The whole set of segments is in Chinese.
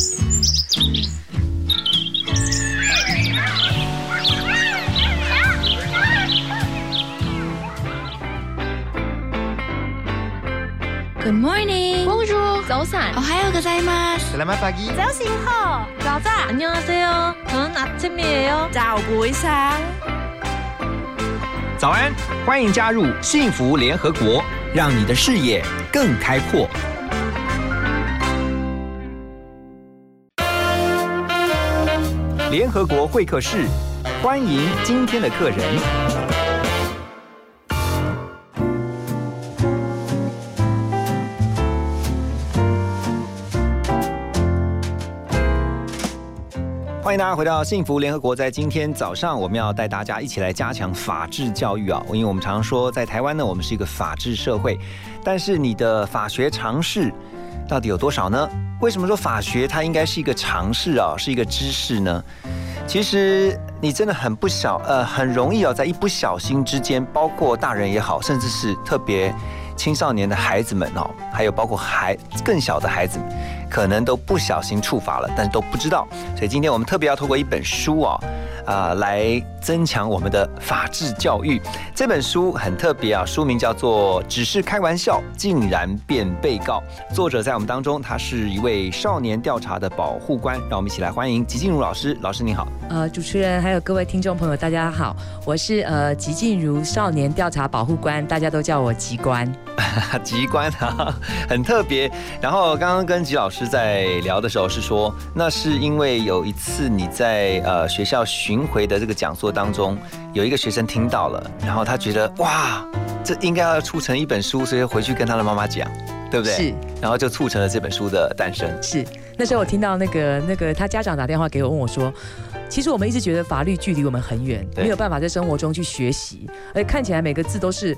Good morning. Bonjour. 早安。 오하요 고자이마스. Selamat pagi. 早醒好。早安。 안녕하세요. 저는 아침이에요. 早不一상早安，欢迎加入幸福联合国，让你的视野更开阔。 联合国会客室，欢迎今天的客人。欢迎大家回到幸福联合国。在今天早上，我们要带大家一起来加强法治教育啊！因为我们常说，在台湾呢，我们是一个法治社会，但是你的法学常识到底有多少呢？为什么说法学它应该是一个常识啊，是一个知识呢？其实你真的很不小，呃，很容易哦，在一不小心之间，包括大人也好，甚至是特别青少年的孩子们哦，还有包括孩更小的孩子，可能都不小心触法了，但都不知道。所以今天我们特别要透过一本书哦，啊、来增强我们的法治教育。这本书很特别啊，书名叫做《只是开玩笑，竟然变被告》。作者在我们当中，他是一位少年调查的保护官。让我们一起来欢迎吉静茹老师。老师您好。呃，主持人还有各位听众朋友，大家好，我是呃吉静茹少年调查保护官，大家都叫我吉官。吉官啊，很特别。然后刚刚跟吉老师在聊的时候是说，那是因为有一次你在呃学校巡回的这个讲座当中，有一个学生听到了，然后他觉得哇，这应该要出成一本书，所以回去跟他的妈妈讲，对不对？是。然后就促成了这本书的诞生。是，那时候我听到那个那个他家长打电话给我，问我说。其实我们一直觉得法律距离我们很远，没有办法在生活中去学习，而且看起来每个字都是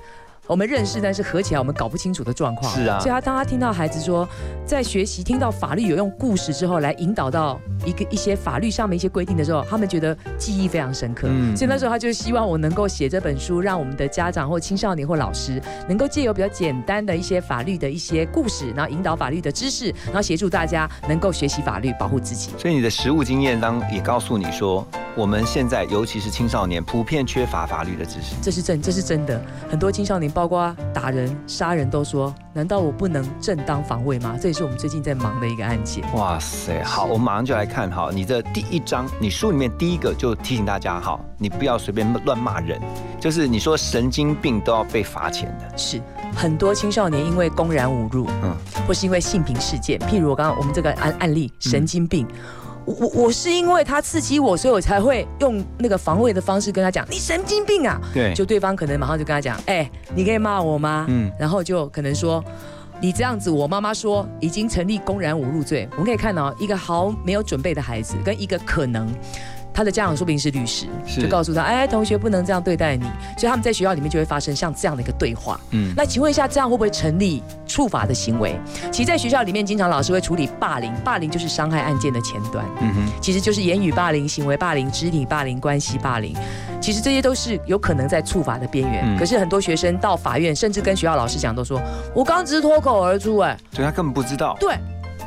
我们认识，但是合起来我们搞不清楚的状况。是啊所以他当他听到孩子说，在学习听到法律有用故事之后，来引导到一个一些法律上面一些规定的时候，他们觉得记忆非常深刻。嗯所以那时候他就希望我能够写这本书，让我们的家长或青少年或老师能够借由比较简单的一些法律的一些故事，然后引导法律的知识，然后协助大家能够学习法律，保护自己。所以你的实务经验当也告诉你说，我们现在尤其是青少年，普遍缺乏法律的知识。这是真，这是真的。很多青少年，包括打人、杀人，都说：难道我不能正当防卫吗？这也是我们最近在忙的一个案件。哇塞，好，我们马上就来看哈，你的第一章，你书里面第一个就提醒大家哈，你不要随便乱骂人，就是你说神经病都要被罚钱的，是很多青少年因为公然侮辱，嗯嗯，或是因为性平事件，譬如我刚刚我们这个案案例，神经病。我我我是因为他刺激我，所以我才会用那个防卫的方式跟他讲，你神经病啊！对就对方可能马上就跟他讲，哎、你可以骂我吗？嗯嗯，然后就可能说。你这样子，我妈妈说已经成立公然侮辱罪。我们可以看到，一个毫没有准备的孩子，跟一个可能他的家长说不定是律师，就告诉他，哎，同学不能这样对待你。所以他们在学校里面就会发生像这样的一个对话。嗯，那请问一下，这样会不会成立处罚的行为？其实，在学校里面，经常老师会处理霸凌，霸凌就是伤害案件的前端，嗯哼，其实就是言语霸凌、行为霸凌、肢体霸凌、关系霸凌。其实这些都是有可能在处罚的边缘。嗯可是很多学生到法院，甚至跟学校老师讲，都说我刚刚只是脱口而出、哎，所以他根本不知道，对，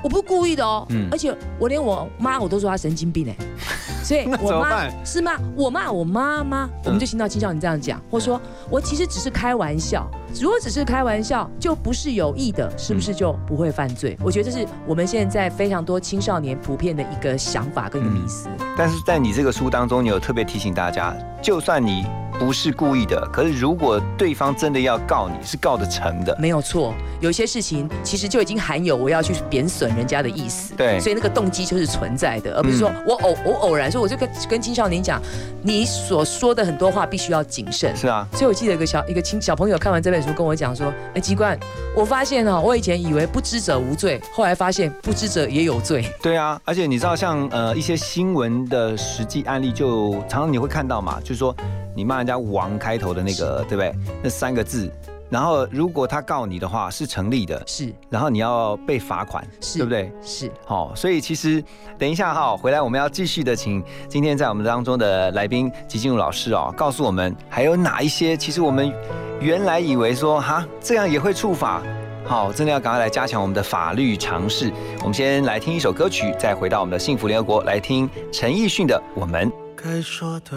我不是故意的哦。嗯而且我连我妈我都说她神经病哎，所以我妈是吗？我骂我妈妈，我们就听到青少年这样讲，或说我其实只是开玩笑。如果只是开玩笑，就不是有意的，是不是就不会犯罪？我觉得这是我们现在非常多青少年普遍的一个想法跟一个迷思。但是在你这个书当中，你有特别提醒大家，就算你不是故意的，可是如果对方真的要告你，是告得成的。没有错，有些事情其实就已经含有我要去贬损人家的意思。对所以那个动机就是存在的，而不是说我偶我偶然，所以我就跟跟青少年讲，你所说的很多话必须要谨慎。是啊，所以我记得一个小一个青小朋友看完这本书跟我讲说，哎，机关，我发现哦，我以前以为不知者无罪，后来发现不知者也有罪。对啊，而且你知道像呃一些新闻的实际案例，就常常你会看到嘛，就是说你骂人家王开头的那个，对不对？那三个字，然后如果他告你的话是成立的，是然后你要被罚款，是，对不对？是好、所以其实等一下哈，回来我们要继续的，请今天在我们当中的来宾吉静茹老师哦，告诉我们还有哪一些，其实我们原来以为说哈这样也会触法好，真的要赶快来加强我们的法律常识。我们先来听一首歌曲，再回到我们的幸福联合国，来听陈奕迅的《我们》。该说的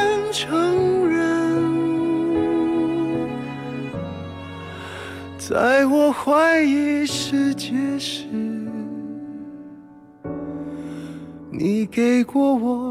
在我怀疑世界时，你给过我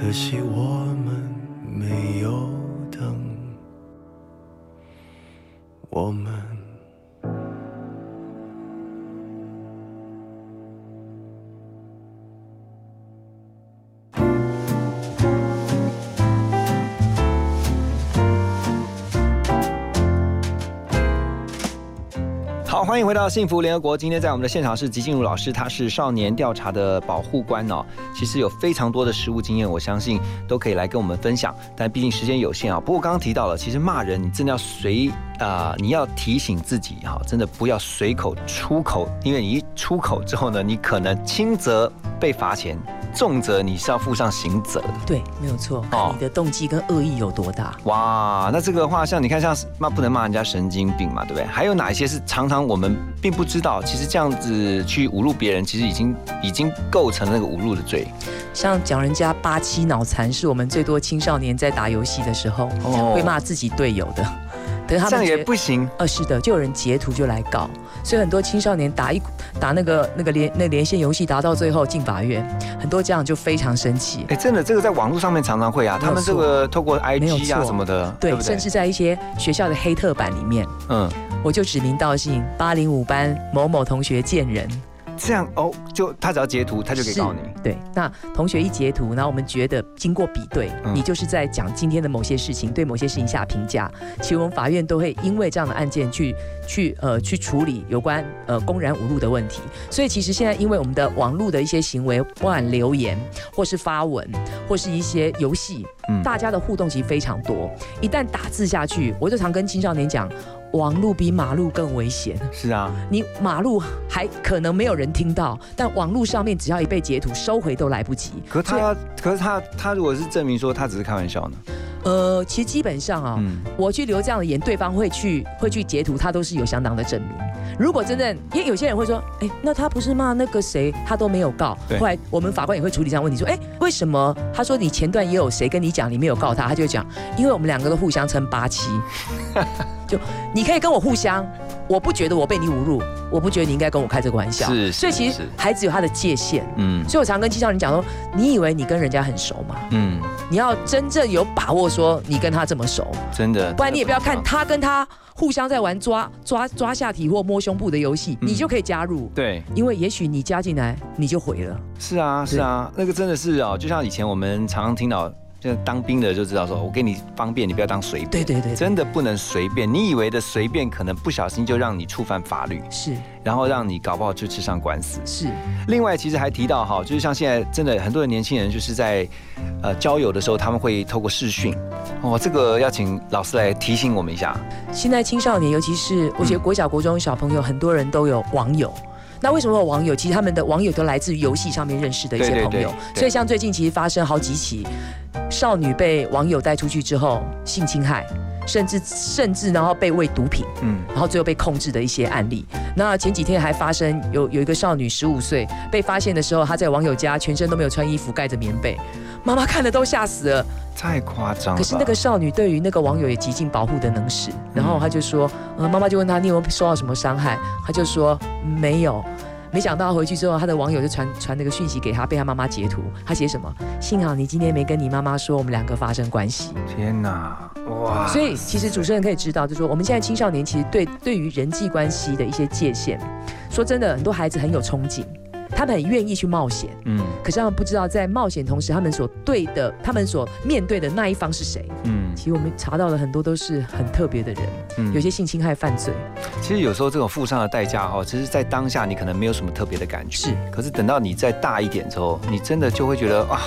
可惜我们没有等，我们。欢迎回到幸福联合国。今天在我们的现场是吉静茹老师，她是少年调查的保护官哦。其实有非常多的实务经验，我相信都可以来跟我们分享。但毕竟时间有限啊。不过刚刚提到了，其实骂人你真的要随啊、你要提醒自己哈，真的不要随口出口，因为你一出口之后呢，你可能轻则被罚钱，重则你是要负上刑责的。对，没有错，哦你的动机跟恶意有多大。哇，那这个的话，像你看，像骂不能骂人家神经病嘛，对不对？还有哪一些是常常我们并不知道，其实这样子去侮辱别人，其实已经已经构成那个侮辱的罪。像讲人家八七脑残，是我们最多青少年在打游戏的时候、哦会骂自己队友的。等他这样也不行。呃，是的，就有人截图就来搞，所以很多青少年打一打那个那个连那连线游戏，打到最后进法院，很多家长就非常生气。哎，真的，这个在网络上面常常会啊，他们这个透过 IG 啊什么的，对，不对？甚至在一些学校的黑特版里面，嗯，我就指名道姓，八零五班某某同学见人，这样哦，就他只要截图，他就可以告你。对，那同学一截图，然后我们觉得经过比对，嗯你就是在讲今天的某些事情，对某些事情下评价。其实我们法院都会因为这样的案件去去呃去处理有关呃公然侮辱的问题。所以其实现在因为我们的网络的一些行为，不管留言或是发文或是一些游戏，嗯大家的互动其实非常多。一旦打字下去，我就常跟青少年讲，网路比马路更危险。是啊，你马路还可能没有人听到，但网路上面只要一被截图，收回都来不及。可是他，可是他他如果是证明说他只是开玩笑呢？呃，其实基本上啊、嗯，我去留这样的言，对方会去会去截图，他都是有相当的证明。如果真正，因为有些人会说，哎，那他不是骂那个谁，他都没有告。后来我们法官也会处理这样问题，说，哎，为什么？他说你前段也有谁跟你讲，你没有告他，他就讲，因为我们两个都互相称八七，就你可以跟我互相，我不觉得我被你侮辱，我不觉得你应该跟我开这个玩笑。是所以其实孩子有他的界限。嗯所以我常跟青少年讲说，你以为你跟人家很熟吗？嗯，你要真正有把握说你跟他这么熟，真的，不然你也不要看他跟他互相在玩抓抓抓下体或摸胸部的游戏，嗯。你就可以加入，对，因为也许你加进来你就毁了。是啊是啊，那个真的是哦，就像以前我们常常听到，就当兵的就知道说，我给你方便，你不要当随便，对对对，真的不能随便。你以为的随便，可能不小心就让你触犯法律，是然后让你搞不好就吃上官司。是，另外，其实还提到哈，就是像现在真的很多的年轻人，就是在呃交友的时候，他们会透过视讯。哦，这个要请老师来提醒我们一下。现在青少年，尤其是我觉得国小、国中小朋友，很多人都有网友。那为什么有网友？其实他们的网友都来自于游戏上面认识的一些朋友，对对所以像最近其实发生好几起少女被网友带出去之后性侵害，甚至甚至然后被喂毒品。嗯，然后最后被控制的一些案例。那前几天还发生有有一个少女十五岁被发现的时候，她在网友家全身都没有穿衣服，盖着棉被，妈妈看了都吓死了。太夸张了。可是那个少女对于那个网友也极尽保护的能使，然后她就说，呃，妈妈就问她你有没有受到什么伤害，她就说没有。没想到回去之后，他的网友就传传那个讯息给他，被他妈妈截图。他写什么？幸好你今天没跟你妈妈说我们两个发生关系。天哪，哇！所以其实主持人可以知道，就是说我们现在青少年其实对对于人际关系的一些界限，说真的，很多孩子很有憧憬，他们很愿意去冒险，嗯。可是他们不知道在冒险同时，他们所对的，他们所面对的那一方是谁。嗯。其实我们查到了很多都是很特别的人，嗯。有些性侵害犯罪。其实有时候这种付上的代价哈，其实在当下你可能没有什么特别的感觉，是。可是等到你再大一点之后，你真的就会觉得啊，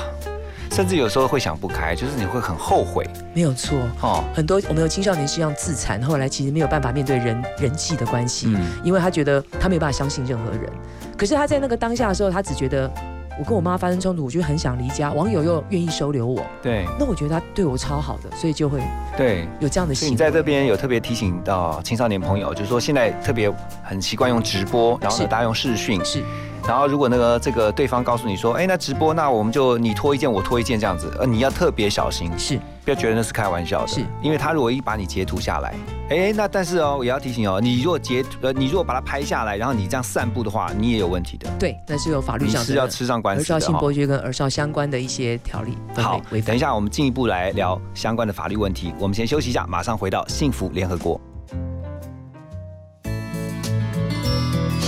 甚至有时候会想不开，就是你会很后悔没有错。哦。很多我们有青少年是这样自残，后来其实没有办法面对人人际的关系，嗯因为他觉得他没有办法相信任何人。可是他在那个当下的时候，他只觉得我跟我妈发生冲突，我就很想离家，网友又愿意收留我，对那我觉得他对我超好的，所以就会对。有这样的所以你。在这边有特别提醒到青少年朋友，就是说现在特别很习惯用直播，然后呢大家用视讯，是然后如果那个这个对方告诉你说，哎，那直播那我们就你脱一件我脱一件这样子，呃，你要特别小心，是不要觉得那是开玩笑的，是因为他如果一把你截图下来，哎，那但是哦，也要提醒哦，你如果截呃，你如果把它拍下来，然后你这样散布的话，你也有问题的，对，那是有法律上的是要吃上官司的哈。少性剥削跟儿少相关的一些条例好。等一下我们进一步来聊相关的法律问题。我们先休息一下，马上回到幸福联合国。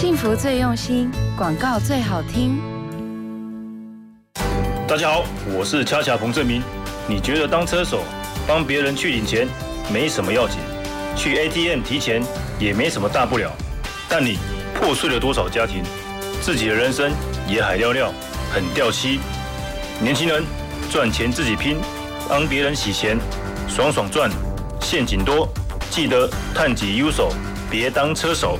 幸福最用心，广告最好听。大家好，我是恰恰彭正明。你觉得当车手帮别人去领钱没什么要紧，去 ATM 提钱也没什么大不了，但你破碎了多少家庭，自己的人生也海尿尿，很掉漆。年轻人赚钱自己拼，帮别人洗钱，爽爽赚，陷阱多，记得探己优手，别当车手。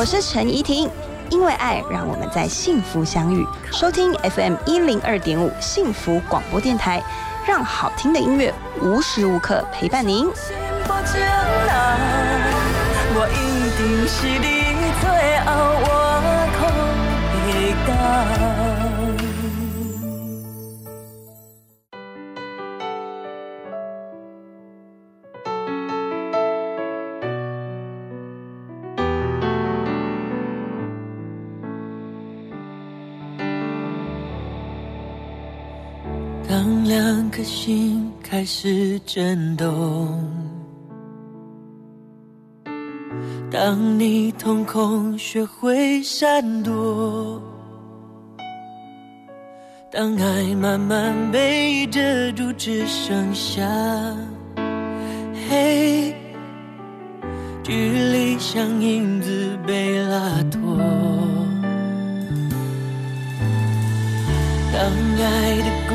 我是陈怡婷。因为爱，让我们在幸福相遇。收听 FM 一零二点五幸福广播电台，让好听的音乐无时无刻陪伴您。我一定是你最后颗心开始震动，当你瞳孔学会闪躲，当爱慢慢被遮住，只剩下黑，距离像影子被拉脱。当爱的故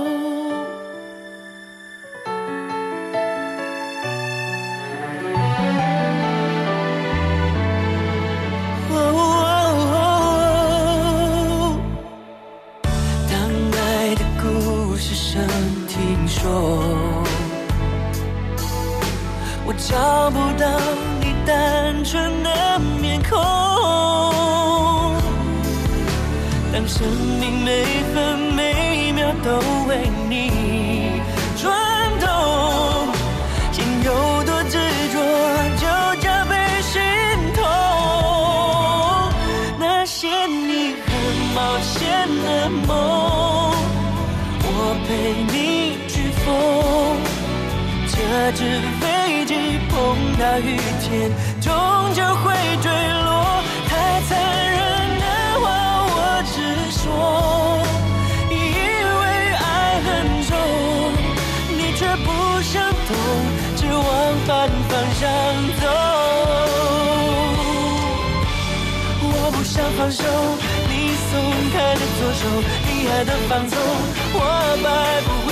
机。碰到雨天，终究会坠落。太残忍的话，我只说，因为爱很重，你却不想懂，只往反方向走。我不想放手，你松开的左手，你爱的放纵，我摆不回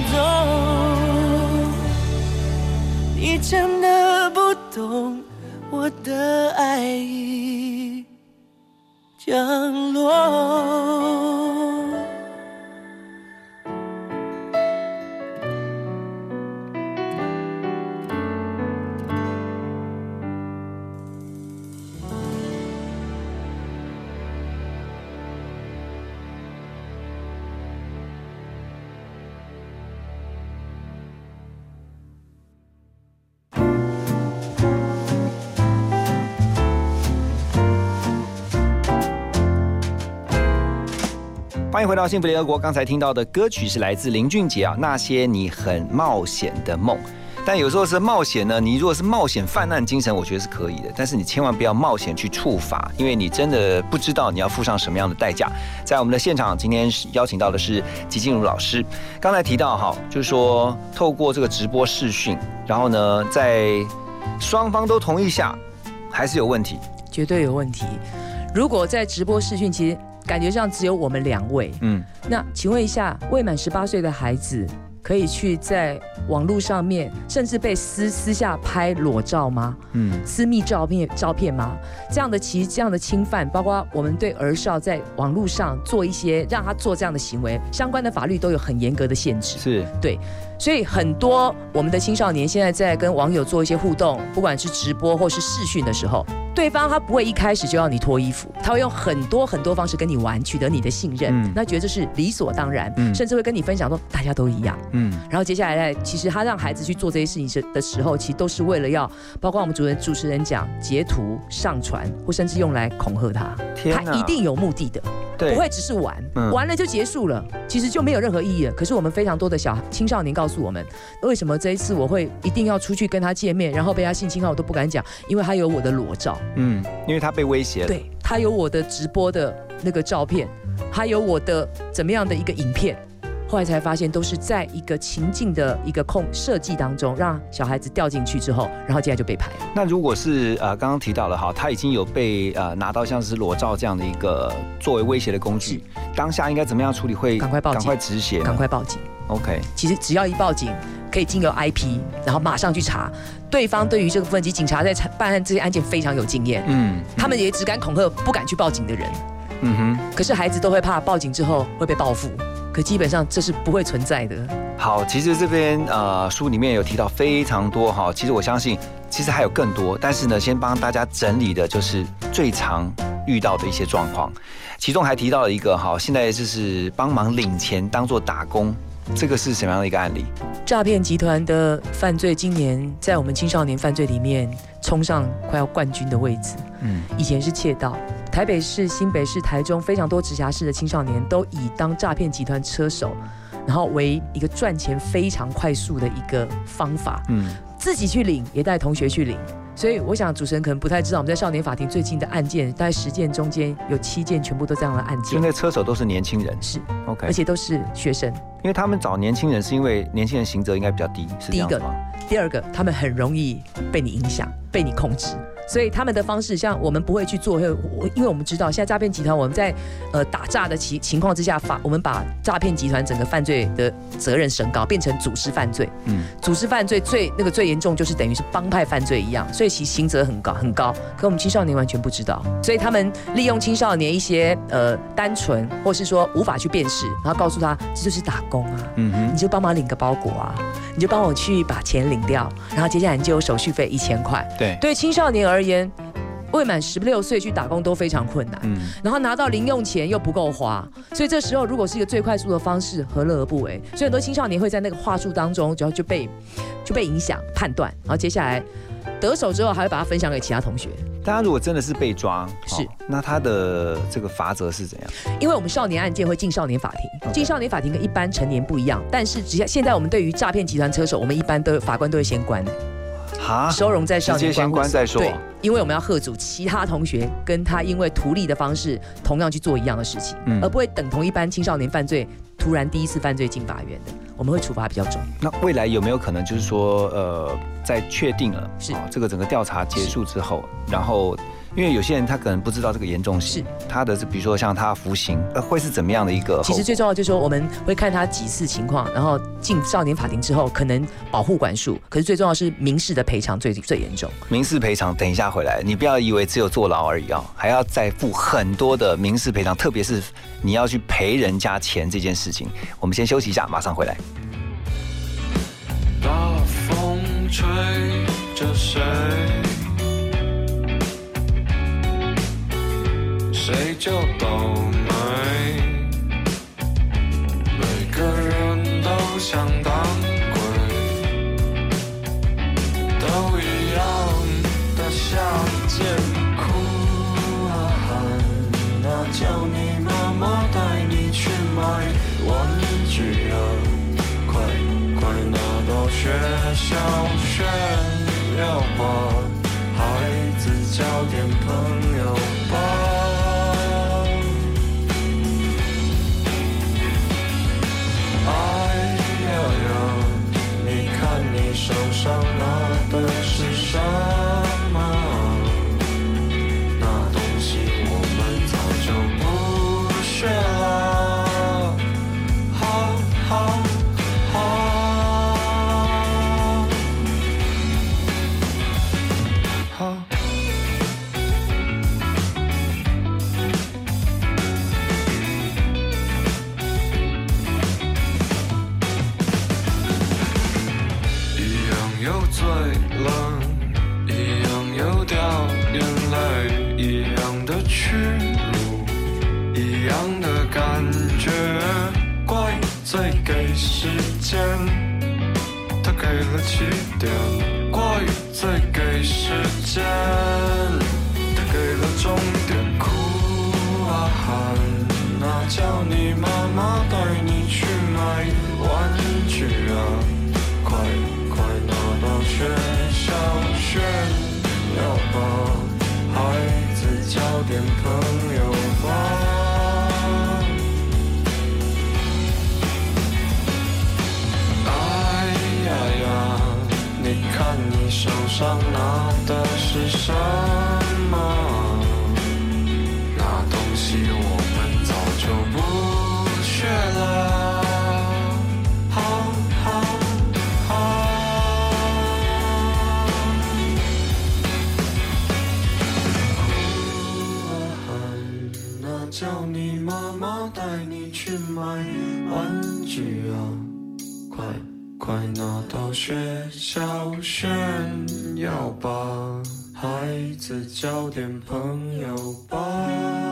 你真的不懂我的爱已降落。欢迎回到幸福联合国。刚才听到的歌曲是来自林俊杰啊，《那些你很冒险的梦》。但有时候是冒险呢，你如果是冒险泛滥精神，我觉得是可以的。但是你千万不要冒险去触法，因为你真的不知道你要付上什么样的代价。在我们的现场，今天邀请到的是吉静茹老师。刚才提到哈，就是说透过这个直播视讯，然后呢，在双方都同意下，还是有问题，绝对有问题。如果在直播视讯，其实感觉上只有我们两位。嗯，那请问一下，未满十八岁的孩子可以去在网络上面，甚至被私私下拍裸照吗？嗯，私密照片照片吗？这样的其实这样的侵犯，包括我们对儿少在网络上做一些让他做这样的行为，相关的法律都有很严格的限制。是对，所以很多我们的青少年现在在跟网友做一些互动，不管是直播或是视讯的时候，对方他不会一开始就要你脱衣服，他会用很多很多方式跟你玩，取得你的信任，嗯那觉得这是理所当然，嗯甚至会跟你分享说大家都一样。嗯。然后接下来呢，其实他让孩子去做这些事情时的时候，其实都是为了要，包括我们主人主持人讲截图上传，或甚至用来恐吓他，他一定有目的的，对。不会只是玩，嗯。玩了就结束了，其实就没有任何意义。了。可是我们非常多的小青少年告诉我们，为什么这一次我会一定要出去跟他见面，然后被他性侵害我都不敢讲，因为他有我的裸照，嗯，因为他被威胁了。对他有我的直播的那个照片，还有我的怎么样的一个影片。后来才发现，都是在一个情境的一个控设计当中，让小孩子掉进去之后，然后接下来就被拍。那如果是呃刚刚提到了哈，他已经有被呃拿到像是裸照这样的一个作为威胁的工具，当下应该怎么样处理会赶快报警赶快止血呢，赶快报警。OK，其实只要一报警，可以经由 IP，然后马上去查。对方对于这个部分，及警察在办案这些案件非常有经验，嗯他们也只敢恐吓，不敢去报警的人。嗯哼。可是孩子都会怕报警之后会被报复，可基本上这是不会存在的。好，其实这边呃书里面有提到非常多哈，其实我相信其实还有更多，但是呢，先帮大家整理的就是最常遇到的一些状况，其中还提到了一个哈，现在就是帮忙领钱当做打工，这个是什么样的一个案例？诈骗集团的犯罪今年在我们青少年犯罪里面冲上快要冠军的位置。嗯，以前是窃盗，台北市、新北市、台中非常多直辖市的青少年都以当诈骗集团车手，然后为一个赚钱非常快速的一个方法。嗯，自己去领，也带同学去领。所以我想主持人可能不太知道，我们在少年法庭最近的案件，大概十件中间有七件全部都这样的案件，就那车手都是年轻人，是 OK，而且都是学生。因为他们找年轻人是因为年轻人刑责应该比较低，是这第一个第二个，他们很容易被你影响，被你控制。所以他们的方式，像我们不会去做，因为我因为我们知道现在诈骗集团，我们在呃打诈的情情况之下，法我们把诈骗集团整个犯罪的责任升高，变成组织犯罪。嗯，组织犯罪最那个最严重，就是等于是帮派犯罪一样，所以其刑责很高很高。可我们青少年完全不知道，所以他们利用青少年一些呃单纯，或是说无法去辨识，然后告诉他这就是打工啊，嗯哼，你就帮忙领个包裹啊，你就帮我去把钱领掉，然后接下来你就有手续费一千块。对，对青少年而言，未满十六岁去打工都非常困难。嗯，然后拿到零用钱又不够花，所以这时候如果是一个最快速的方式，何乐而不为？所以很多青少年会在那个话术当中，然后就被就被影响判断，然后接下来得手之后还会把它分享给其他同学。大家如果真的是被抓，是。哦那他的这个罚则是怎样？因为我们少年案件会进少年法庭，进少年法庭跟一般成年不一样，但是只要现在我们对于诈骗集团车手，我们一般都法官都会先关，哈，收容在少直接先年关再说。对，因为我们要贺阻其他同学跟他因为图利的方式同样去做一样的事情，嗯。而不会等同一般青少年犯罪突然第一次犯罪进法院的，我们会处罚比较重。那未来有没有可能就是说，呃，在确定了是。哦这个整个调查结束之后，然后因为有些人他可能不知道这个严重性，他的是比如说像他服刑，呃，会是怎么样的一个？其实最重要就是说，我们会看他几次情况，然后进少年法庭之后，可能保护管束，可是最重要是民事的赔偿最最严重。民事赔偿，等一下回来，你不要以为只有坐牢而已啊、还要再付很多的民事赔偿，特别是你要去赔人家钱这件事情。我们先休息一下，马上回来。大风吹着谁？谁就倒霉。每个人都想当鬼，都一样的下贱。哭啊喊啊，叫你妈妈带你去买玩具啊！快快拿到学校炫耀吧，孩子交点朋友吧。哎呀呀，你看你手上拿的是什么？那对孩子交点朋友吧。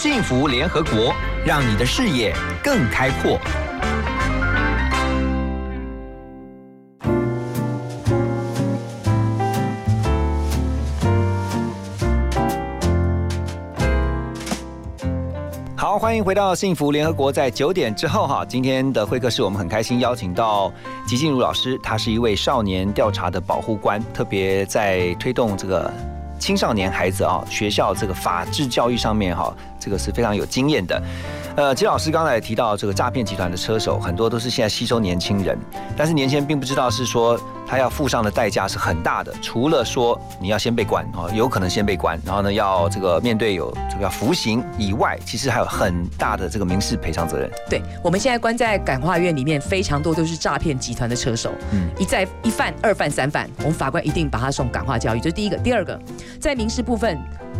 幸福联合国，让你的视野更开阔。好，欢迎回到幸福联合国。在九点之后哈，今天的会客室我们很开心邀请到吉静茹老师，她是一位少年调查的保护官，特别在推动这个青少年孩子啊学校这个法制教育上面哈，这个是非常有经验的。呃，吉老师刚才也提到这个诈骗集团的车手，很多都是现在吸收年轻人，但是年轻人并不知道是说他要付上的代价是很大的，除了说你要先被关啊，有可能先被关，然后呢要这个面对有这个要服刑以外，其实还有很大的这个民事赔偿责任。对，我们现在关在感化院里面，非常多都是诈骗集团的车手，嗯一再一犯、二犯、三犯，我们法官一定把他送感化教育，这是第一个。第二个，在民事部分，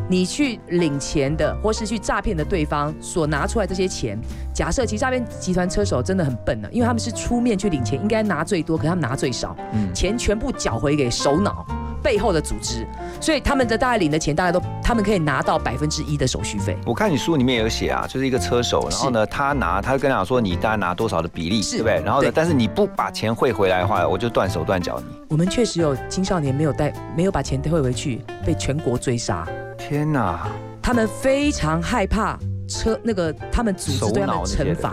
你去领钱的，或是去诈骗的对方所拿出来这些钱，假设其实诈骗集团车手真的很笨呢，因为他们是出面去领钱，应该拿最多，可他们拿最少，嗯钱全部缴回给首脑。背后的组织，所以他们的大概领的钱大概都，他们可以拿到百分之一的手续费。我看你书里面有写啊，就是一个车手，然后呢，他拿，他就跟他讲说你大概拿多少的比例，对不对？然后呢，但是你不把钱汇回来的话，我就断手断脚你。我们确实有青少年没有带，没有把钱退回去，被全国追杀。天哪！他们非常害怕车那个他们组织对他们的惩罚，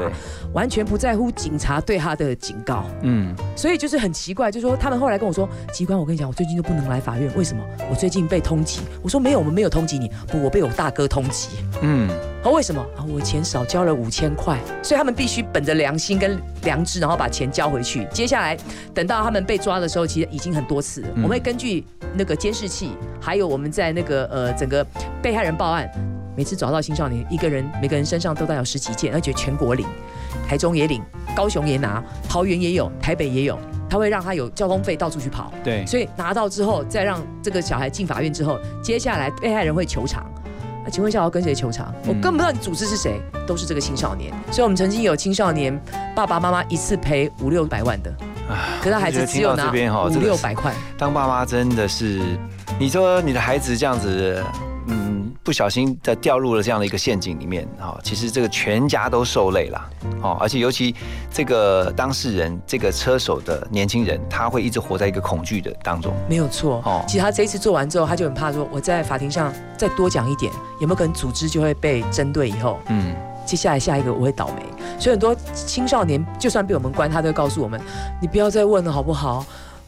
完全不在乎警察对他的警告。嗯，所以就是很奇怪，就是说他们后来跟我说，机关，我跟你讲，我最近都不能来法院，为什么？我最近被通缉。我说没有，我们没有通缉你，不，我被我大哥通缉。嗯，啊，为什么？啊，我钱少交了五千块，所以他们必须本着良心跟良知，然后把钱交回去。接下来等到他们被抓的时候，其实已经很多次了。嗯我们会根据那个监视器，还有我们在那个呃整个被害人报案，每次找到青少年，一个人每个人身上都带有十几件，而且全国领，台中也领，高雄也拿，桃园也有，台北也有。他会让他有交通费到处去跑，对所以拿到之后，再让这个小孩进法院之后，接下来被害人会求偿。那请问一下，我要跟谁求偿？我根本不知道你组织是谁，都是这个青少年。所以我们曾经有青少年爸爸妈妈一次赔五六百万的，可是他孩子只有拿五六百块。当爸妈真的是，你说你的孩子这样子，嗯，不小心的掉入了这样的一个陷阱里面，哈，其实这个全家都受累了，哦，而且尤其这个当事人，这个车手的年轻人，他会一直活在一个恐惧的当中。没有错，哦，其实他这一次做完之后，他就很怕说，我在法庭上再多讲一点，有没有可能组织就会被针对？以后，嗯，接下来下一个我会倒霉。所以很多青少年就算被我们关，他都会告诉我们，你不要再问了，好不好？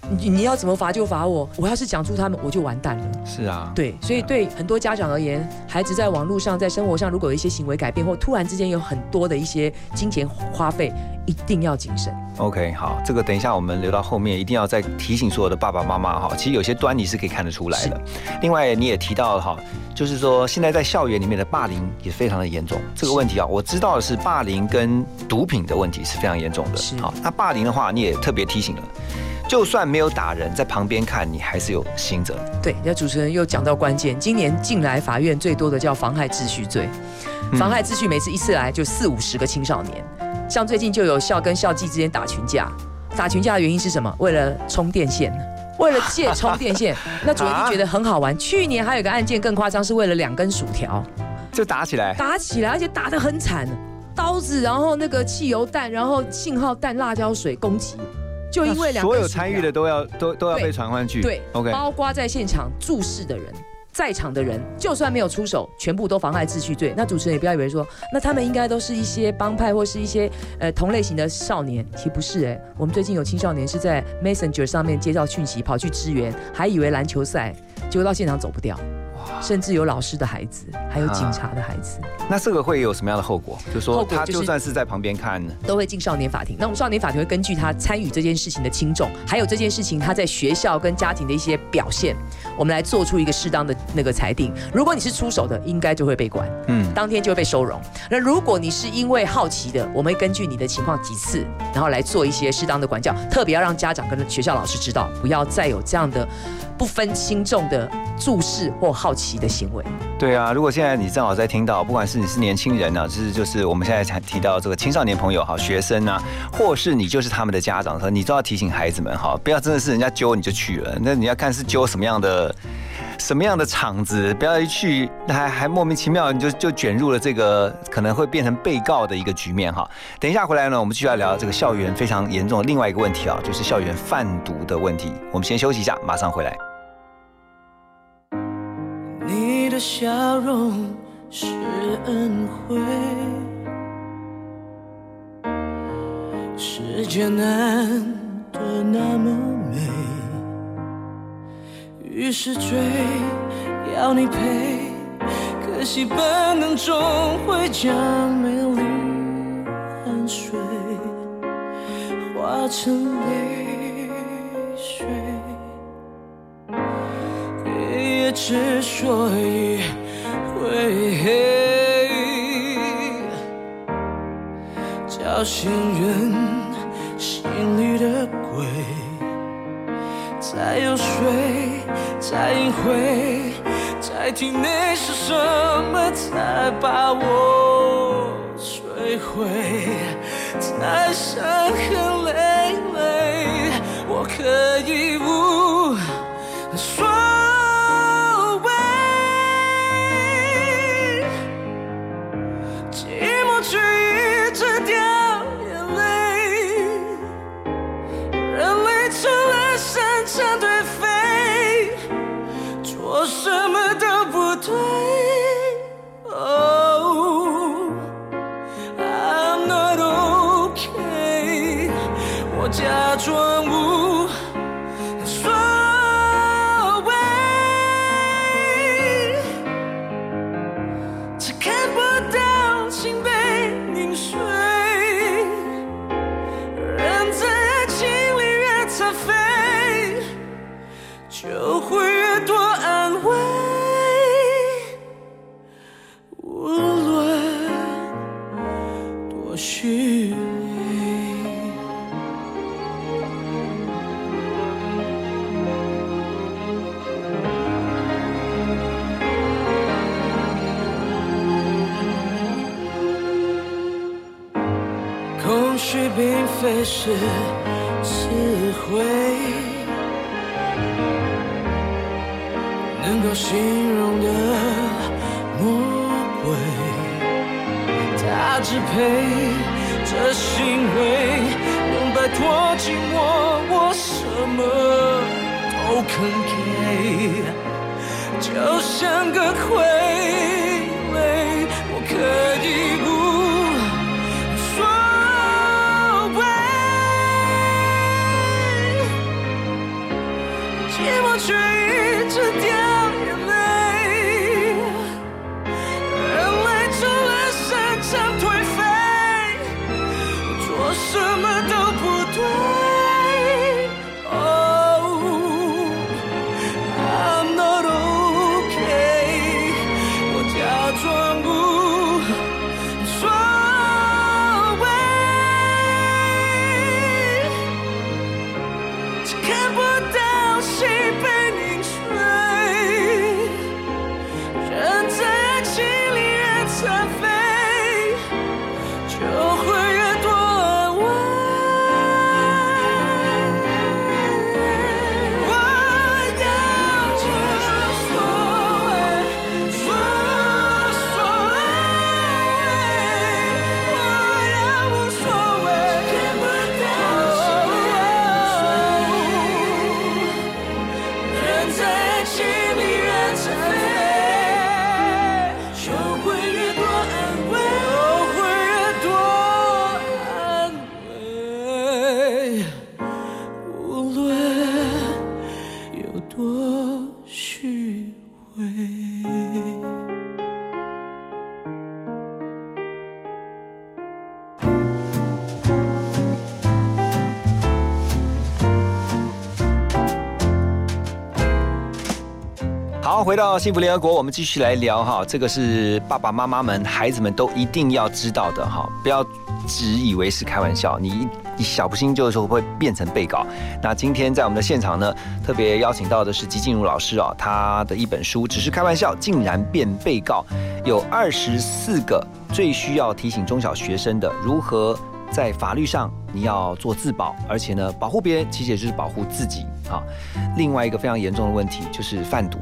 你你要怎么罚就罚我，我要是讲出他们，我就完蛋了。是啊，对，所以对很多家长而言，孩子在网络上、在生活上，如果有一些行为改变，或突然之间有很多的一些金钱花费，一定要谨慎。OK，好，这个等一下我们留到后面，一定要再提醒所有的爸爸妈妈哈。其实有些端倪是可以看得出来的。另外，你也提到了哈，就是说现在在校园里面的霸凌也非常的严重。这个问题啊，我知道的是霸凌跟毒品的问题是非常严重的。是，好，那霸凌的话，你也特别提醒了。就算没有打人，在旁边看你还是有心责。对，那主持人又讲到关键，今年进来法院最多的叫妨害秩序罪，妨害秩序每次一次来就四五十个青少年，像最近就有校跟校际之间打群架，打群架的原因是什么？为了充电线，为了借充电线。那主任就觉得很好玩。去年还有个案件更夸张，是为了两根薯条就打起来，打起来，而且打得很惨，刀子，然后那个汽油弹，然后信号弹、辣椒水攻击。就因为两所有参与的都要都都要被传唤去，对，OK，包括在现场注视的人，在场的人，就算没有出手，全部都妨害秩序罪。那主持人也不要以为说，那他们应该都是一些帮派或是一些呃同类型的少年，其实不是哎。我们最近有青少年是在 Messenger 上面接到讯息，跑去支援，还以为篮球赛，结果到现场走不掉。甚至有老师的孩子，还有警察的孩子。那这个会有什么样的后果？就说他就算是在旁边看，都会进少年法庭。那我们少年法庭会根据他参与这件事情的轻重，还有这件事情他在学校跟家庭的一些表现，我们来做出一个适当的那个裁定。如果你是出手的，应该就会被管，嗯，当天就会被收容。那如果你是因为好奇的，我们会根据你的情况几次，然后来做一些适当的管教，特别要让家长跟学校老师知道，不要再有这样的。不分轻重的注视或好奇的行为。对啊，如果现在你正好在听到，不管是你是年轻人啊，就是就是我们现在才提到这个青少年朋友哈，学生啊，或是你就是他们的家长，说你都要提醒孩子们哈，不要真的是人家揪你就去了，那你要看是揪什么样的什么样的场子，不要一去还还莫名其妙你就就卷入了这个可能会变成被告的一个局面哈。等一下回来呢，我们继续来聊这个校园非常严重的另外一个问题啊，就是校园贩毒的问题。我们先休息一下，马上回来。你的笑容是恩惠，世界难得那么美，于是追要你陪，可惜本能终会将美丽汗水化成泪水。夜之所以会叫醒人心里的鬼，在游水，在隐晦，在体内是什么才把我摧毁？在伤痕累累，我可以无幸福联合国，我们继续来聊哈，这个是爸爸妈妈们、孩子们都一定要知道的哈，不要只以为是开玩笑，你一一小不心就是会变成被告。那今天在我们的现场呢，特别邀请到的是吉静茹老师哦，他的一本书《只是开玩笑，竟然变被告》，有二十四个最需要提醒中小学生的如何。在法律上，你要做自保，而且呢，保护别人其实也就是保护自己啊。另外一个非常严重的问题就是贩毒，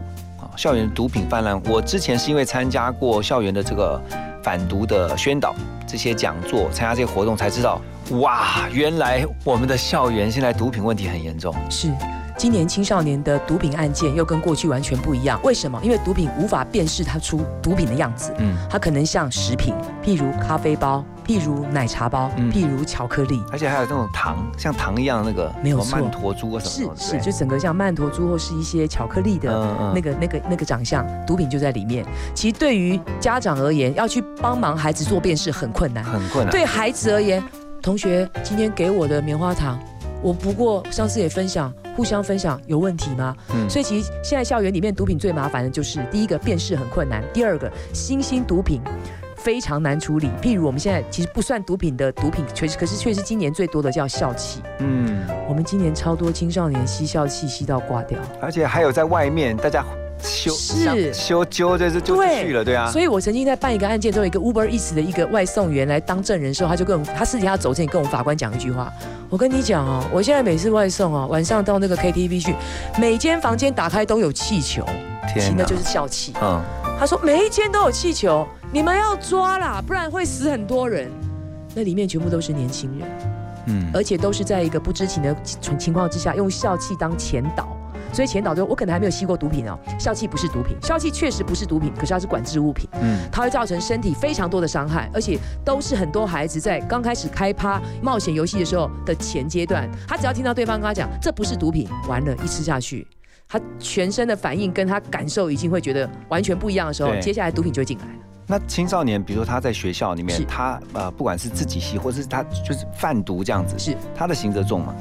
校园毒品泛滥。我之前是因为参加过校园的这个反毒的宣导这些讲座，参加这些活动才知道，哇，原来我们的校园现在毒品问题很严重。是。今年青少年的毒品案件又跟过去完全不一样，为什么？因为毒品无法辨识它出毒品的样子，嗯，它可能像食品，譬如咖啡包，譬如奶茶包，譬如巧克力，而且还有那种糖，像糖一样那个没有曼陀珠啊什么是是，就整个像曼陀珠或是一些巧克力的那个那个那个长相，毒品就在里面。其实对于家长而言，要去帮忙孩子做辨识很困难，很困难。对孩子而言，同学今天给我的棉花糖。我不过上次也分享，互相分享有问题吗？嗯，所以其实现在校园里面毒品最麻烦的就是第一个辨识很困难，第二个新兴毒品非常难处理。譬如我们现在其实不算毒品的毒品，确实可是确实今年最多的叫笑气。嗯，我们今年超多青少年吸笑气吸到挂掉，而且还有在外面大家。修是修揪就是就去了，对啊。所以我曾经在办一个案件，之后一个 Uber Eats 的一个外送员来当证人的时候，他就跟我他私底下走之前跟我们法官讲一句话：我跟你讲哦，我现在每次外送哦，晚上到那个 KTV 去，每间房间打开都有气球，听的就是笑气。嗯，他说每一间都有气球，你们要抓啦，不然会死很多人。那里面全部都是年轻人，嗯，而且都是在一个不知情的情情况之下，用笑气当前导。所以前导就我可能还没有吸过毒品哦，笑气不是毒品，笑气确实不是毒品，可是它是管制物品，嗯，它会造成身体非常多的伤害，而且都是很多孩子在刚开始开趴冒险游戏的时候的前阶段，他只要听到对方跟他讲这不是毒品，完了，一吃下去，他全身的反应跟他感受已经会觉得完全不一样的时候，接下来毒品就会进来了。那青少年，比如说他在学校里面，他呃不管是自己吸，或者是他就是贩毒这样子，是。他的刑责重吗？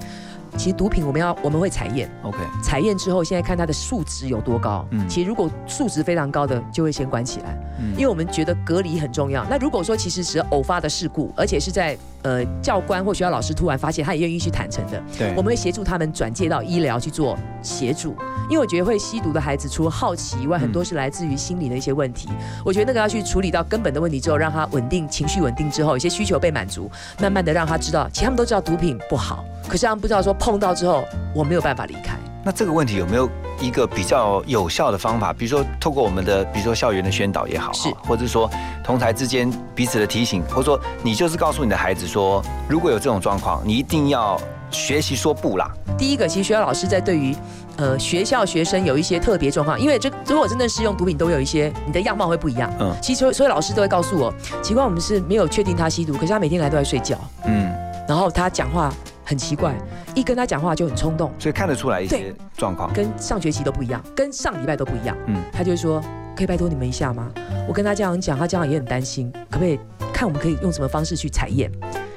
其实毒品我们要我们会采验，OK，采验之后，现在看它的数值有多高。嗯，其实如果数值非常高的，就会先关起来，嗯，因为我们觉得隔离很重要。那如果说其实是偶发的事故，而且是在呃教官或学校老师突然发现，他也愿意去坦诚的，对，我们会协助他们转介到医疗去做协助。因为我觉得会吸毒的孩子，除了好奇以外，很多是来自于心理的一些问题。我觉得那个要去处理到根本的问题之后，让他稳定情绪稳定之后，有些需求被满足，慢慢的让他知道，其实他们都知道毒品不好。可是他们不知道说碰到之后我没有办法离开，那这个问题有没有一个比较有效的方法？比如说透过我们的，比如说校园的宣导也好，是，或者说同台之间彼此的提醒，或者说你就是告诉你的孩子说，如果有这种状况，你一定要学习说不啦。第一个，其实学校老师在对于呃学校学生有一些特别状况，因为这如果真的是用毒品，都有一些你的样貌会不一样。嗯，其实所所有老师都会告诉我，奇怪，我们是没有确定他吸毒，可是他每天来都在睡觉。嗯，然后他讲话。很奇怪，一跟他讲话就很冲动，所以看得出来一些状况，跟上学期都不一样，跟上礼拜都不一样。嗯，他就说可以拜托你们一下吗？我跟他这样讲，他这样也很担心，可不可以看我们可以用什么方式去采验？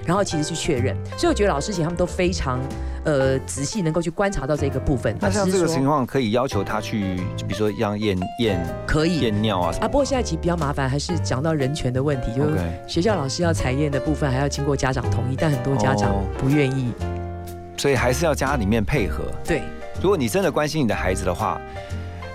然后其实去确认，所以我觉得老师请他们都非常呃仔细，能够去观察到这个部分。那像这个情况，可以要求他去，就比如说让验验，可以验尿啊。啊，不过现在其实比较麻烦，还是讲到人权的问题，就是学校老师要采验的部分，还要经过家长同意，但很多家长不愿意，所以还是要家里面配合。对，如果你真的关心你的孩子的话。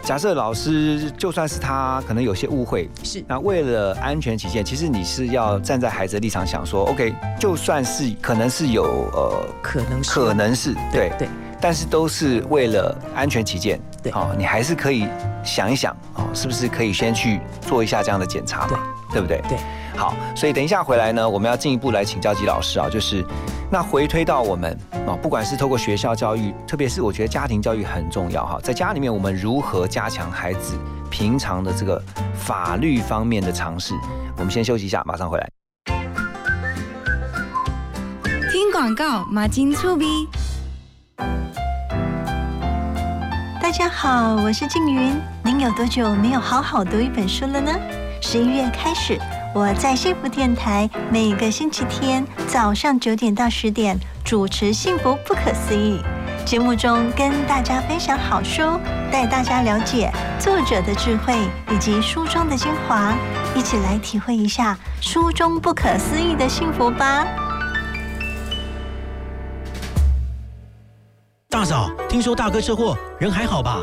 假设老师就算是他可能有些误会，是。那为了安全起见，其实你是要站在孩子的立场想说，OK，就算是可能是有呃可能可能是对对，但是都是为了安全起见，对，哦，你还是可以想一想，哦，是不是可以先去做一下这样的检查嘛，对不对？对。好，所以等一下回来呢，我们要进一步来请教吉老师啊，就是那回推到我们啊，不管是透过学校教育，特别是我觉得家庭教育很重要哈，在家里面我们如何加强孩子平常的这个法律方面的尝试？我们先休息一下，马上回来。听广告，马金粗逼。大家好，我是静云，您有多久没有好好读一本书了呢？十一月开始。我在幸福电台每个星期天早上九点到十点主持《幸福不可思议》节目中，跟大家分享好书，带大家了解作者的智慧以及书中的精华，一起来体会一下书中不可思议的幸福吧。大嫂，听说大哥车祸，人还好吧？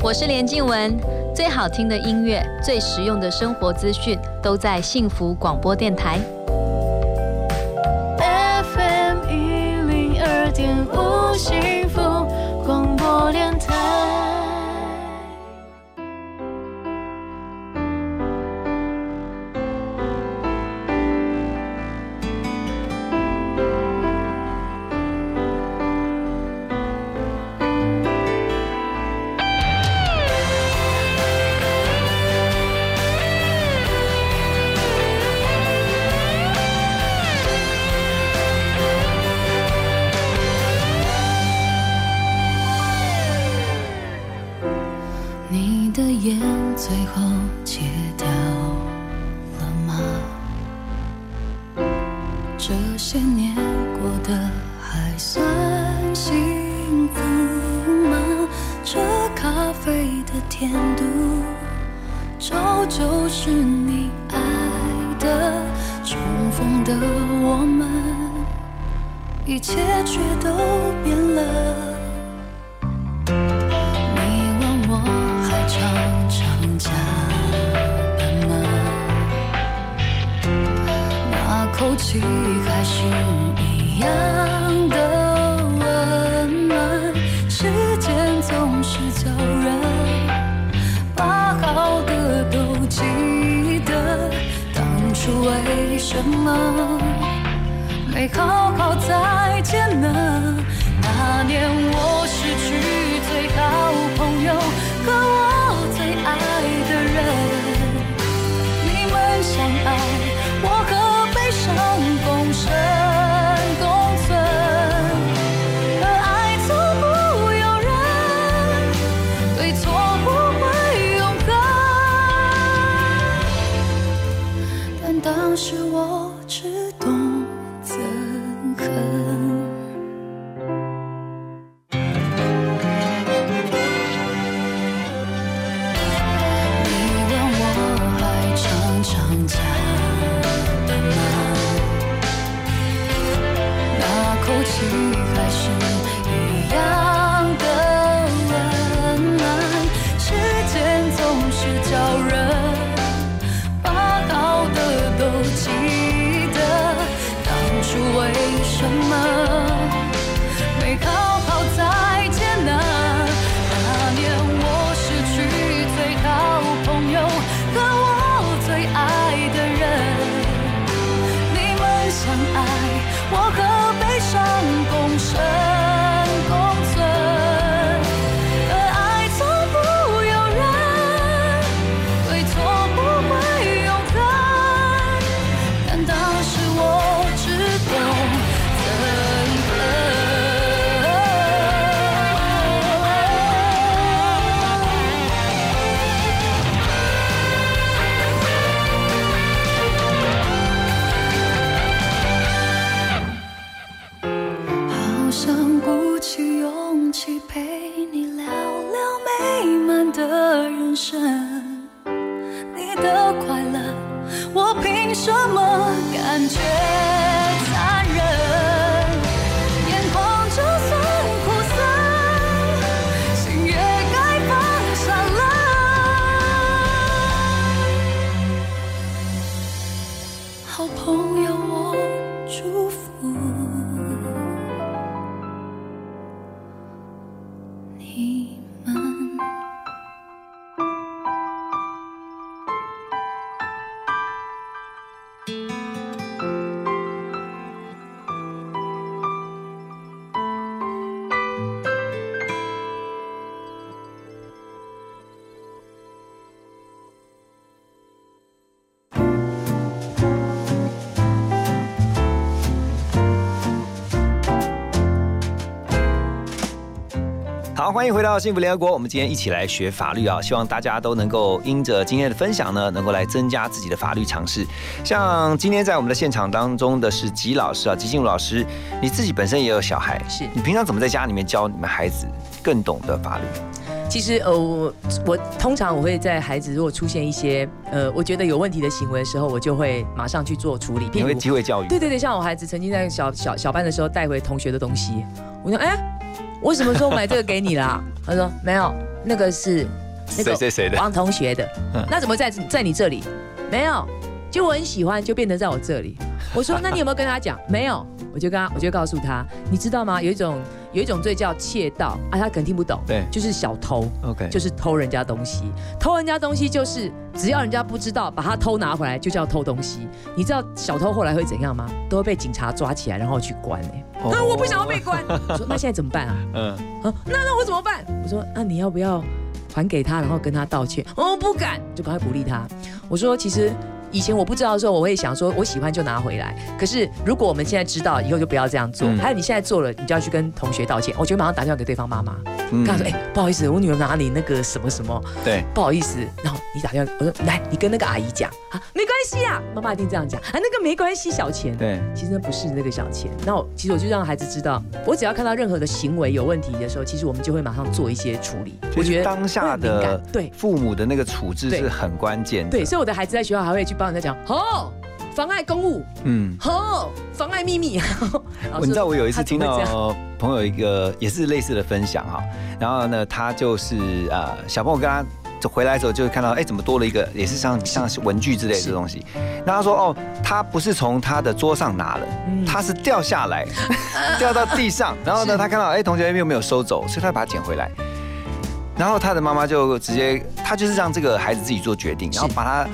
我是连静文，最好听的音乐，最实用的生活资讯，都在幸福广播电台。生。你的快乐，我凭什么感觉欢迎回到幸福联合国。我们今天一起来学法律啊，希望大家都能够因着今天的分享呢，能够来增加自己的法律常识。像今天在我们的现场当中的是吉老师啊，吉静茹老师，你自己本身也有小孩，是你平常怎么在家里面教你们孩子更懂得法律？其实呃，我我通常我会在孩子如果出现一些呃，我觉得有问题的行为的时候，我就会马上去做处理。譬你会如机会教育？对对对，像我孩子曾经在小小小班的时候带回同学的东西，我说哎，我什么时候买这个给你啦？他说没有，那个是那个谁谁谁的王同学的嗯，那怎么在在你这里？没有，就我很喜欢，就变成在我这里。我说那你有没有跟他讲？没有，我就跟他，我就告诉他，你知道吗？有一种有一种罪叫窃盗啊，他可能听不懂，对就是小偷。OK，就是偷人家东西，偷人家东西就是只要人家不知道，把他偷拿回来就叫偷东西。你知道小偷后来会怎样吗？都会被警察抓起来，然后去关哎、哦那我不想要被关。我说那现在怎么办啊？嗯，啊，那那我怎么办？我说那你要不要还给他，然后跟他道歉？哦，不敢，就赶快鼓励他。我说其实。以前我不知道的时候，我会想说，我喜欢就拿回来。可是如果我们现在知道，以后就不要这样做。嗯还有你现在做了，你就要去跟同学道歉。我就马上打电话给对方妈妈，嗯跟他说：“哎、不好意思，我女儿拿你那个什么什么，对，不好意思。”然后你打电话，我说：“来，你跟那个阿姨讲啊，没关系啊。”妈妈一定这样讲啊，那个没关系，小钱。对，其实那不是那个小钱。那我其实我就让孩子知道，我只要看到任何的行为有问题的时候，其实我们就会马上做一些处理。我觉得当下敏的感对父母的那个处置是很关键的。对，所以我的孩子在学校还会去帮人家讲，哦，妨碍公务，嗯。哦，妨碍秘密。你知道我有一次听到朋友一个也是类似的分享哈，然后呢，他就是呃小朋友跟他就回来的时候就会看到，哎，怎么多了一个也是像像是文具之类的东西。那他说哦，他不是从他的桌上拿了，嗯他是掉下来，掉到地上，然后呢，他看到哎同学又没有收走，所以他把它捡回来。然后他的妈妈就直接，他就是让这个孩子自己做决定，然后把他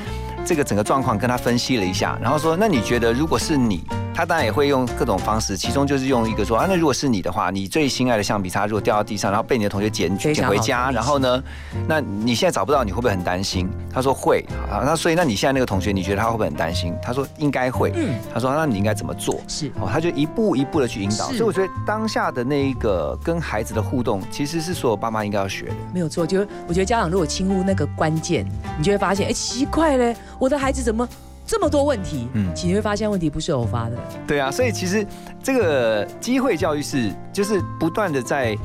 这个整个状况跟他分析了一下，然后说，那你觉得如果是你，他当然也会用各种方式，其中就是用一个说啊，那如果是你的话，你最心爱的橡皮擦如果掉到地上，然后被你的同学捡捡回家，然后呢，那你现在找不到，你会不会很担心？他说会啊，那所以那你现在那个同学，你觉得他会不会很担心？他说应该会，嗯他说那你应该怎么做？是哦，他就一步一步的去引导，所以我觉得当下的那一个跟孩子的互动，其实是所有爸妈应该要学的。没有错，就是我觉得家长如果轻忽那个关键，你就会发现，哎，奇怪嘞，我的孩子怎么这么多问题？嗯你会发现问题不是偶发的。对啊，所以其实这个机会教育是就是不断的在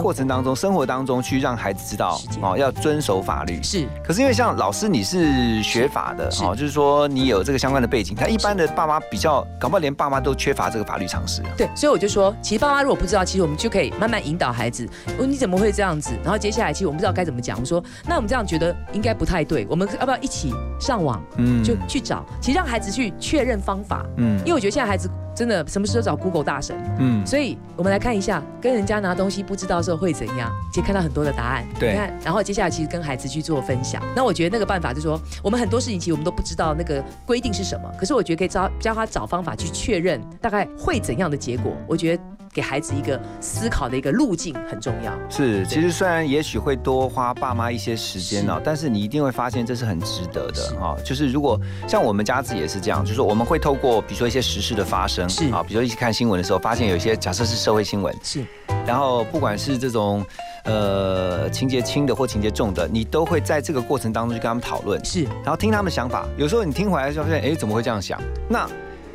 过程当中、生活当中去让孩子知道哦，要遵守法律。是，可是因为像老师你是学法的哦，就是说你有这个相关的背景，他一般的爸妈比较，搞不好连爸妈都缺乏这个法律常识。对，所以我就说，其实爸妈如果不知道，其实我们就可以慢慢引导孩子。哦，你怎么会这样子？然后接下来，其实我们不知道该怎么讲。我说，那我们这样觉得应该不太对，我们要不要一起上网，嗯就去找？其实让孩子去确认方法。嗯因为我觉得现在孩子真的什么事都找 Google 大神。嗯，所以我们来看一下，跟人家拿东西不知道的时候会怎样，其实看到很多的答案。对你看，然后接下来其实跟孩子去做分享。那我觉得那个办法就是说，我们很多事情其实我们都不知道那个规定是什么，可是我觉得可以教教他找方法去确认大概会怎样的结果。我觉得给孩子一个思考的一个路径很重要。是，其实虽然也许会多花爸妈一些时间哦，但是你一定会发现这是很值得的哈、就是如果像我们家自己也是这样，就是我们会透过比如说一些时事的发生，是。啊，比如说一起看新闻的时候，发现有一些假设是社会新闻，是，然后不管是这种呃情节轻的或情节重的，你都会在这个过程当中去跟他们讨论，是，然后听他们想法。有时候你听回来就发现，哎，怎么会这样想？那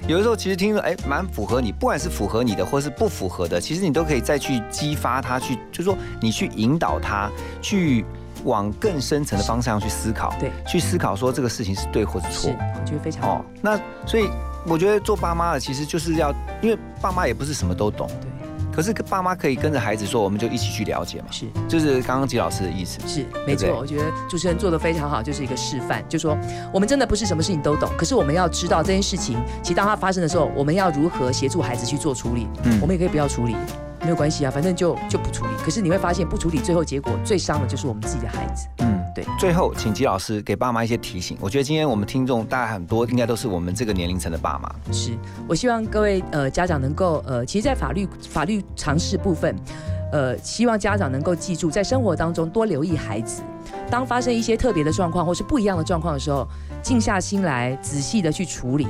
有的时候其实听了，哎，蛮符合你，不管是符合你的或是不符合的，其实你都可以再去激发他，去就是说你去引导他去往更深层的方向去思考，对，去思考说这个事情是对或是错是。，我觉得非常好。哦，那所以我觉得做爸妈的其实就是要，因为爸妈也不是什么都懂，对。可是爸妈可以跟着孩子说，我们就一起去了解嘛，是，就是刚刚吉老师的意思，是没错，我觉得主持人做的非常好，就是一个示范，就说我们真的不是什么事情都懂，可是我们要知道这件事情，其实当它发生的时候，我们要如何协助孩子去做处理。嗯我们也可以不要处理，没有关系啊，反正就就不处理。可是你会发现，不处理最后结果最伤的就是我们自己的孩子。嗯，对。最后，请吉老师给爸妈一些提醒。我觉得今天我们听众大概很多，应该都是我们这个年龄层的爸妈。是我希望各位呃家长能够呃，其实，在法律法律常识部分，呃，希望家长能够记住，在生活当中多留意孩子。当发生一些特别的状况或是不一样的状况的时候，静下心来，仔细的去处理，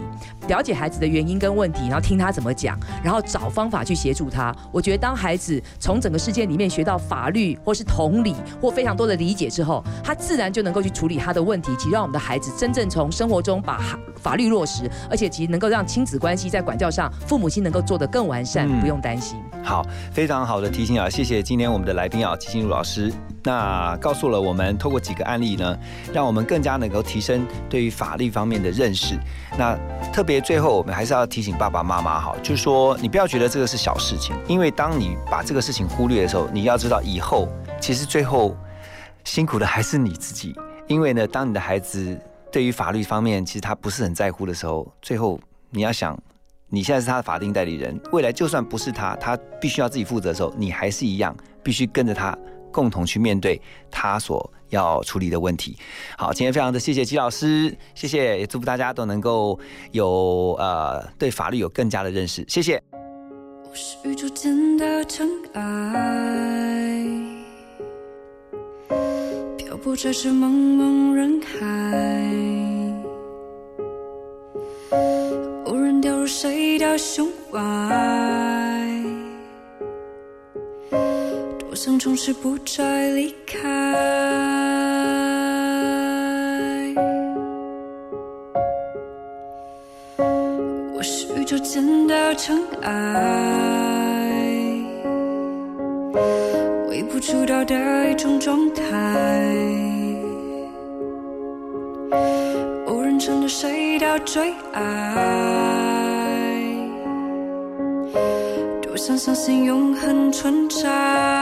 了解孩子的原因跟问题，然后听他怎么讲，然后找方法去协助他。我觉得，当孩子从整个事件里面学到法律或是同理或非常多的理解之后，他自然就能够去处理他的问题，其实让我们的孩子真正从生活中把法法律落实，而且其实能够让亲子关系在管教上，父母亲能够做得更完善，嗯不用担心。好，非常好的提醒啊！谢谢今天我们的来宾啊，季心如老师。那告诉了我们，透过几个案例呢，让我们更加能够提升对于法律方面的认识。那特别最后，我们还是要提醒爸爸妈妈哈，就是说你不要觉得这个是小事情，因为当你把这个事情忽略的时候，你要知道以后其实最后辛苦的还是你自己。因为呢，当你的孩子对于法律方面其实他不是很在乎的时候，最后你要想。你现在是他的法定代理人，未来就算不是他，他必须要自己负责的时候，你还是一样必须跟着他共同去面对他所要处理的问题。好，今天非常的谢谢季老师，谢谢，也祝福大家都能够有呃对法律有更加的认识，谢谢。我是宇宙间的尘埃，漂泊在这茫茫人海，无人掉入谁的胸怀，多想从此不再离开。我是宇宙间的尘埃，微不足道的一种状态，偶然成了谁的最爱，多想相信永恒存在。